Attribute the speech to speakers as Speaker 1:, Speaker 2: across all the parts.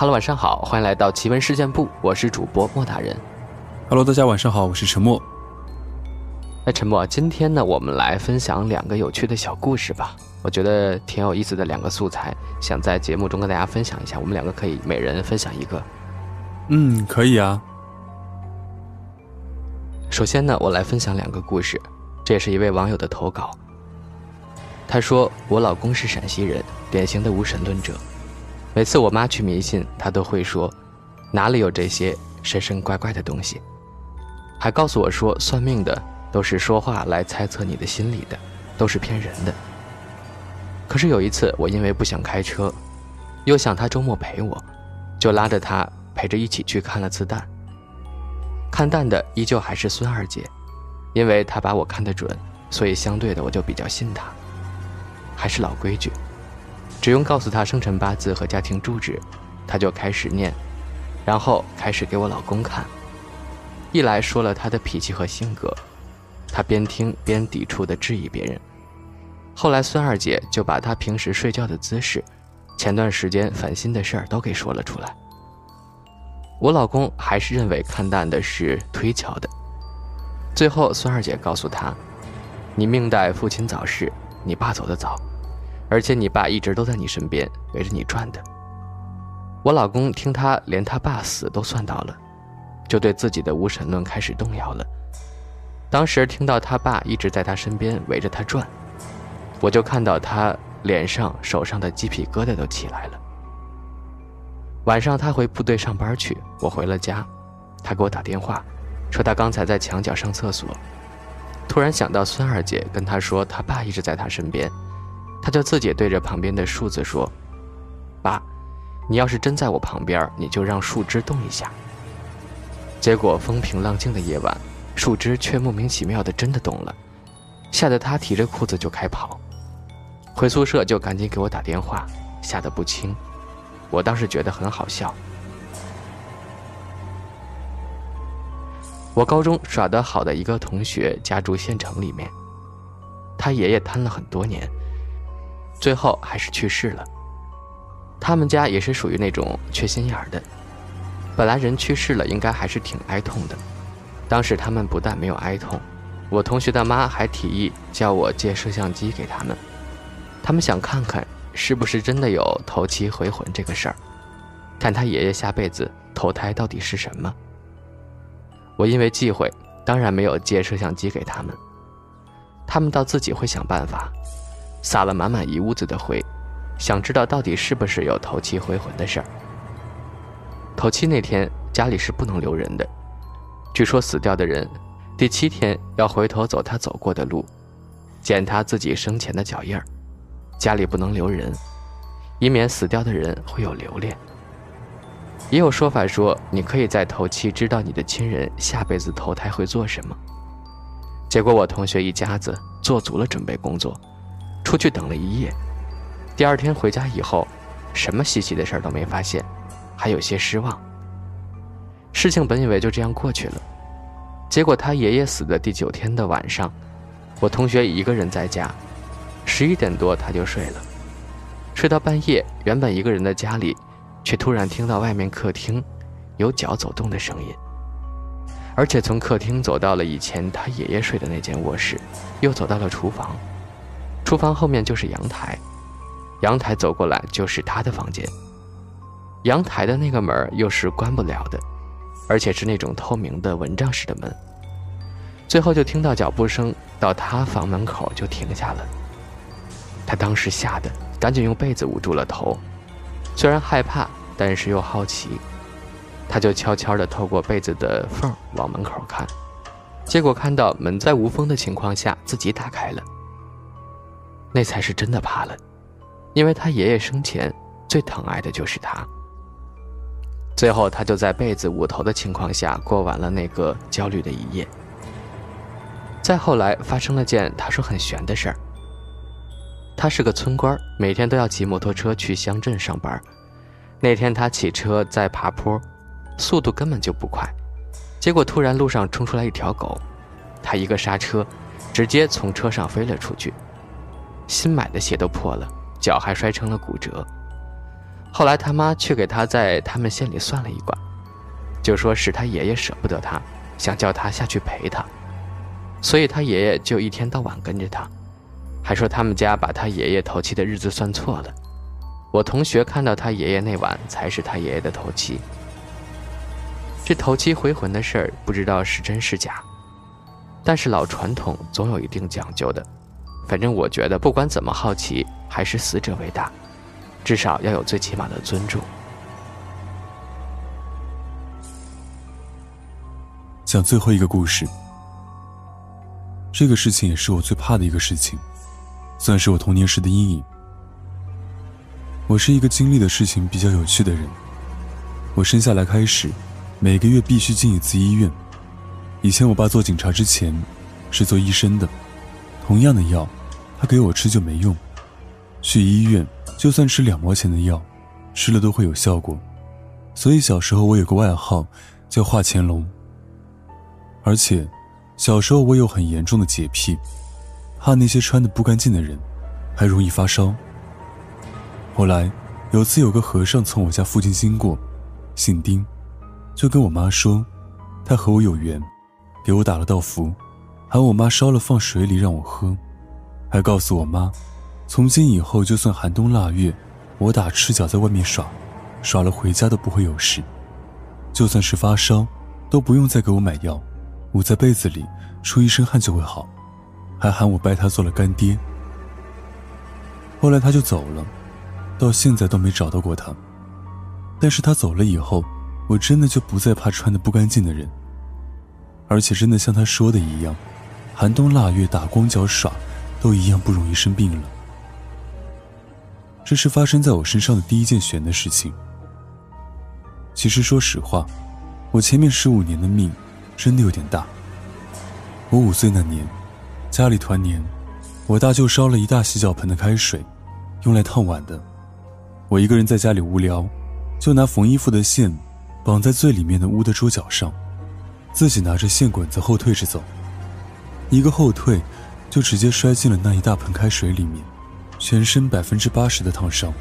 Speaker 1: Hello，晚上好，欢迎来到奇闻事件部，我是主播莫大人。
Speaker 2: Hello，大家晚上好，我是陈默。
Speaker 1: 哎，陈默，今天呢，我们来分享两个有趣的小故事吧。我觉得挺有意思的两个素材，想在节目中跟大家分享一下。我们两个可以每人分享一个。
Speaker 2: 嗯，可以啊。
Speaker 1: 首先呢，我来分享两个故事，这也是一位网友的投稿。他说：“我老公是陕西人，典型的无神论者。每次我妈去迷信，她都会说，哪里有这些神神怪怪的东西？还告诉我说，算命的都是说话来猜测你的心理的，都是骗人的。可是有一次，我因为不想开车，又想他周末陪我，就拉着他陪着一起去看了次蛋。看蛋的依旧还是孙二姐，因为她把我看得准，所以相对的我就比较信她。还是老规矩，只用告诉他生辰八字和家庭住址，他就开始念，然后开始给我老公看。一来说了他的脾气和性格，他边听边抵触的质疑别人。后来孙二姐就把他平时睡觉的姿势，前段时间烦心的事儿都给说了出来。我老公还是认为看淡的是推敲的。最后，孙二姐告诉他：“你命带父亲早逝，你爸走得早，而且你爸一直都在你身边，围着你转的。”我老公听他连他爸死都算到了，就对自己的无神论开始动摇了。当时听到他爸一直在他身边围着他转，我就看到他脸上、手上的鸡皮疙瘩都起来了。晚上他回部队上班去，我回了家，他给我打电话，说他刚才在墙角上厕所，突然想到孙二姐跟他说他爸一直在他身边，他就自己对着旁边的树子说：“爸，你要是真在我旁边，你就让树枝动一下。”结果风平浪静的夜晚，树枝却莫名其妙的真的动了，吓得他提着裤子就开跑，回宿舍就赶紧给我打电话，吓得不轻。我当时觉得很好笑。我高中耍得好的一个同学家住县城里面，他爷爷瘫了很多年，最后还是去世了。他们家也是属于那种缺心眼儿的，本来人去世了应该还是挺哀痛的，当时他们不但没有哀痛，我同学的妈还提议叫我借摄像机给他们，他们想看看。是不是真的有头七回魂这个事儿？看他爷爷下辈子投胎到底是什么？我因为忌讳，当然没有借摄像机给他们。他们倒自己会想办法，撒了满满一屋子的灰，想知道到底是不是有头七回魂的事儿。头七那天家里是不能留人的，据说死掉的人第七天要回头走他走过的路，捡他自己生前的脚印儿。家里不能留人，以免死掉的人会有留恋。也有说法说，你可以在头七知道你的亲人下辈子投胎会做什么。结果我同学一家子做足了准备工作，出去等了一夜。第二天回家以后，什么稀奇的事儿都没发现，还有些失望。事情本以为就这样过去了，结果他爷爷死的第九天的晚上，我同学一个人在家。十一点多他就睡了，睡到半夜，原本一个人的家里，却突然听到外面客厅有脚走动的声音，而且从客厅走到了以前他爷爷睡的那间卧室，又走到了厨房，厨房后面就是阳台，阳台走过来就是他的房间，阳台的那个门又是关不了的，而且是那种透明的蚊帐式的门，最后就听到脚步声到他房门口就停下了。他当时吓得赶紧用被子捂住了头，虽然害怕，但是又好奇，他就悄悄地透过被子的缝往门口看，结果看到门在无风的情况下自己打开了，那才是真的怕了。因为他爷爷生前最疼爱的就是他。最后，他就在被子捂头的情况下过完了那个焦虑的一夜。再后来，发生了件他说很悬的事儿。他是个村官，每天都要骑摩托车去乡镇上班。那天他骑车在爬坡，速度根本就不快，结果突然路上冲出来一条狗，他一个刹车，直接从车上飞了出去，新买的鞋都破了，脚还摔成了骨折。后来他妈却给他在他们县里算了一卦，就说是他爷爷舍不得他，想叫他下去陪他，所以他爷爷就一天到晚跟着他，还说他们家把他爷爷头七的日子算错了。我同学看到他爷爷那晚才是他爷爷的头七。这头七回魂的事儿不知道是真是假，但是老传统总有一定讲究的，反正我觉得不管怎么好奇，还是死者为大。至少要有最起码的尊重。
Speaker 2: 讲最后一个故事，这个事情也是我最怕的一个事情，算是我童年时的阴影。我是一个经历的事情比较有趣的人。我生下来开始，每个月必须进一次医院。以前我爸做警察之前，是做医生的，同样的药，他给我吃就没用，去医院。就算吃两毛钱的药，吃了都会有效果，所以小时候我有个外号叫化乾隆。而且，小时候我有很严重的洁癖，怕那些穿的不干净的人，还容易发烧。后来有次有个和尚从我家附近经过，姓丁，就跟我妈说，他和我有缘，给我打了道符，喊我妈烧了放水里让我喝，还告诉我妈。从今以后，就算寒冬腊月，我打赤脚在外面耍，耍了回家都不会有事。就算是发烧，都不用再给我买药，捂在被子里出一身汗就会好。还喊我拜他做了干爹。后来他就走了，到现在都没找到过他。但是他走了以后，我真的就不再怕穿的不干净的人。而且真的像他说的一样，寒冬腊月打光脚耍，都一样不容易生病了。这是发生在我身上的第一件悬的事情。其实说实话，我前面十五年的命真的有点大。我五岁那年，家里团年，我大舅烧了一大洗脚盆的开水，用来烫碗的。我一个人在家里无聊，就拿缝衣服的线绑在最里面的屋的桌角上，自己拿着线滚子后退着走，一个后退，就直接摔进了那一大盆开水里面。全身百分之八十的烫伤，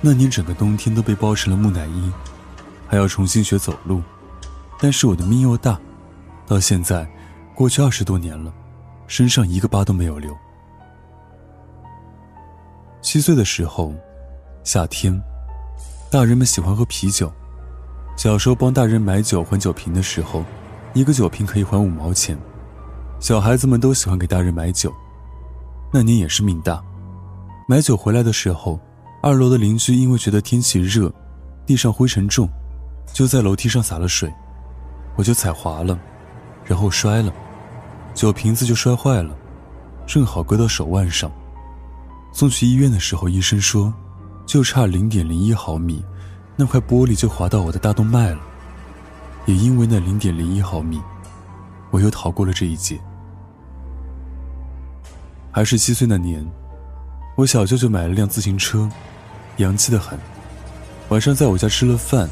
Speaker 2: 那年整个冬天都被包成了木乃伊，还要重新学走路。但是我的命又大，到现在过去二十多年了，身上一个疤都没有留。七岁的时候，夏天，大人们喜欢喝啤酒。小时候帮大人买酒还酒瓶的时候，一个酒瓶可以还五毛钱。小孩子们都喜欢给大人买酒，那年也是命大。买酒回来的时候，二楼的邻居因为觉得天气热，地上灰尘重，就在楼梯上洒了水，我就踩滑了，然后摔了，酒瓶子就摔坏了，正好割到手腕上。送去医院的时候，医生说，就差零点零一毫米，那块玻璃就划到我的大动脉了。也因为那零点零一毫米，我又逃过了这一劫。还是七岁那年。我小舅舅买了辆自行车，洋气的很。晚上在我家吃了饭，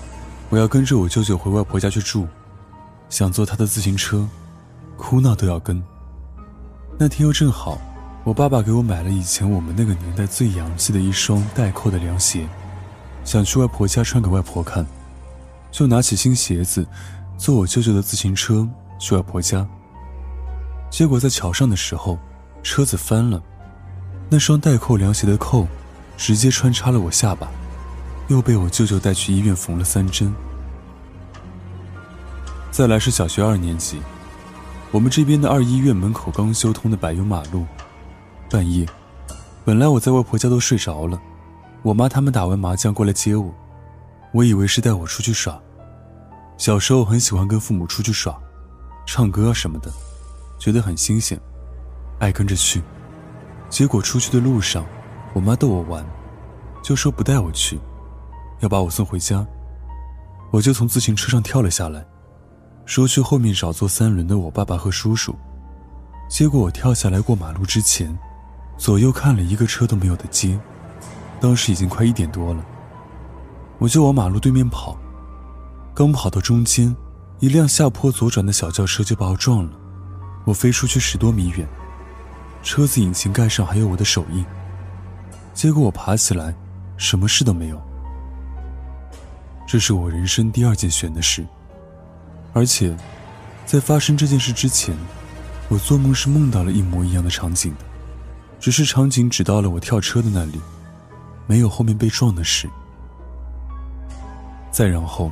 Speaker 2: 我要跟着我舅舅回外婆家去住，想坐他的自行车，哭闹都要跟。那天又正好，我爸爸给我买了以前我们那个年代最洋气的一双带扣的凉鞋，想去外婆家穿给外婆看，就拿起新鞋子，坐我舅舅的自行车去外婆家。结果在桥上的时候，车子翻了。那双带扣凉鞋的扣，直接穿插了我下巴，又被我舅舅带去医院缝了三针。再来是小学二年级，我们这边的二医院门口刚修通的柏油马路，半夜，本来我在外婆家都睡着了，我妈他们打完麻将过来接我，我以为是带我出去耍，小时候很喜欢跟父母出去耍，唱歌什么的，觉得很新鲜，爱跟着去。结果出去的路上，我妈逗我玩，就说不带我去，要把我送回家。我就从自行车上跳了下来，说去后面找坐三轮的我爸爸和叔叔。结果我跳下来过马路之前，左右看了一个车都没有的街，当时已经快一点多了。我就往马路对面跑，刚跑到中间，一辆下坡左转的小轿车就把我撞了，我飞出去十多米远，车子引擎盖上还有我的手印。结果我爬起来，什么事都没有。这是我人生第二件悬的事，而且，在发生这件事之前，我做梦是梦到了一模一样的场景的，只是场景只到了我跳车的那里，没有后面被撞的事。再然后，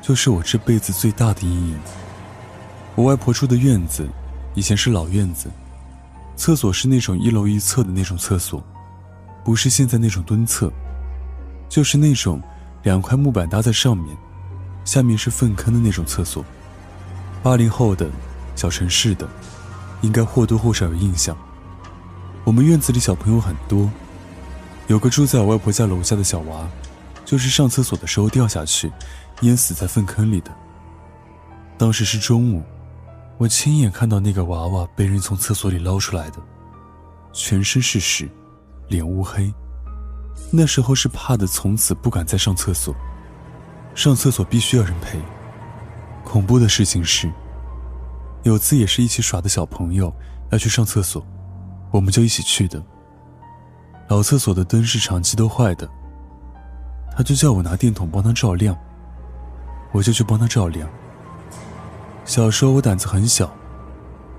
Speaker 2: 就是我这辈子最大的阴影。我外婆住的院子，以前是老院子，厕所是那种一楼一侧的那种厕所，不是现在那种蹲厕，就是那种两块木板搭在上面，下面是粪坑的那种厕所。八零后的，小城市的，应该或多或少有印象。我们院子里小朋友很多，有个住在我外婆家楼下的小娃。就是上厕所的时候掉下去，淹死在粪坑里的。当时是中午，我亲眼看到那个娃娃被人从厕所里捞出来的，全身是屎，脸乌黑。那时候是怕的，从此不敢再上厕所。上厕所必须要人陪。恐怖的事情是，有次也是一起耍的小朋友要去上厕所，我们就一起去的。老厕所的灯是长期都坏的。他就叫我拿电筒帮他照亮，我就去帮他照亮。小时候我胆子很小，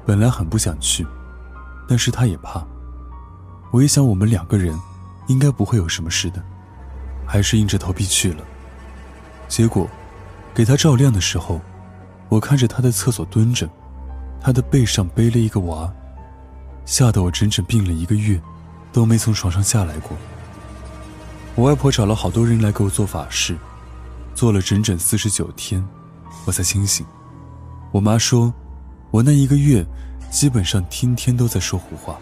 Speaker 2: 本来很不想去，但是他也怕。我一想我们两个人，应该不会有什么事的，还是硬着头皮去了。结果，给他照亮的时候，我看着他的厕所蹲着，他的背上背了一个娃，吓得我整整病了一个月，都没从床上下来过。我外婆找了好多人来给我做法事，做了整整四十九天，我才清醒。我妈说，我那一个月，基本上天天都在说胡话。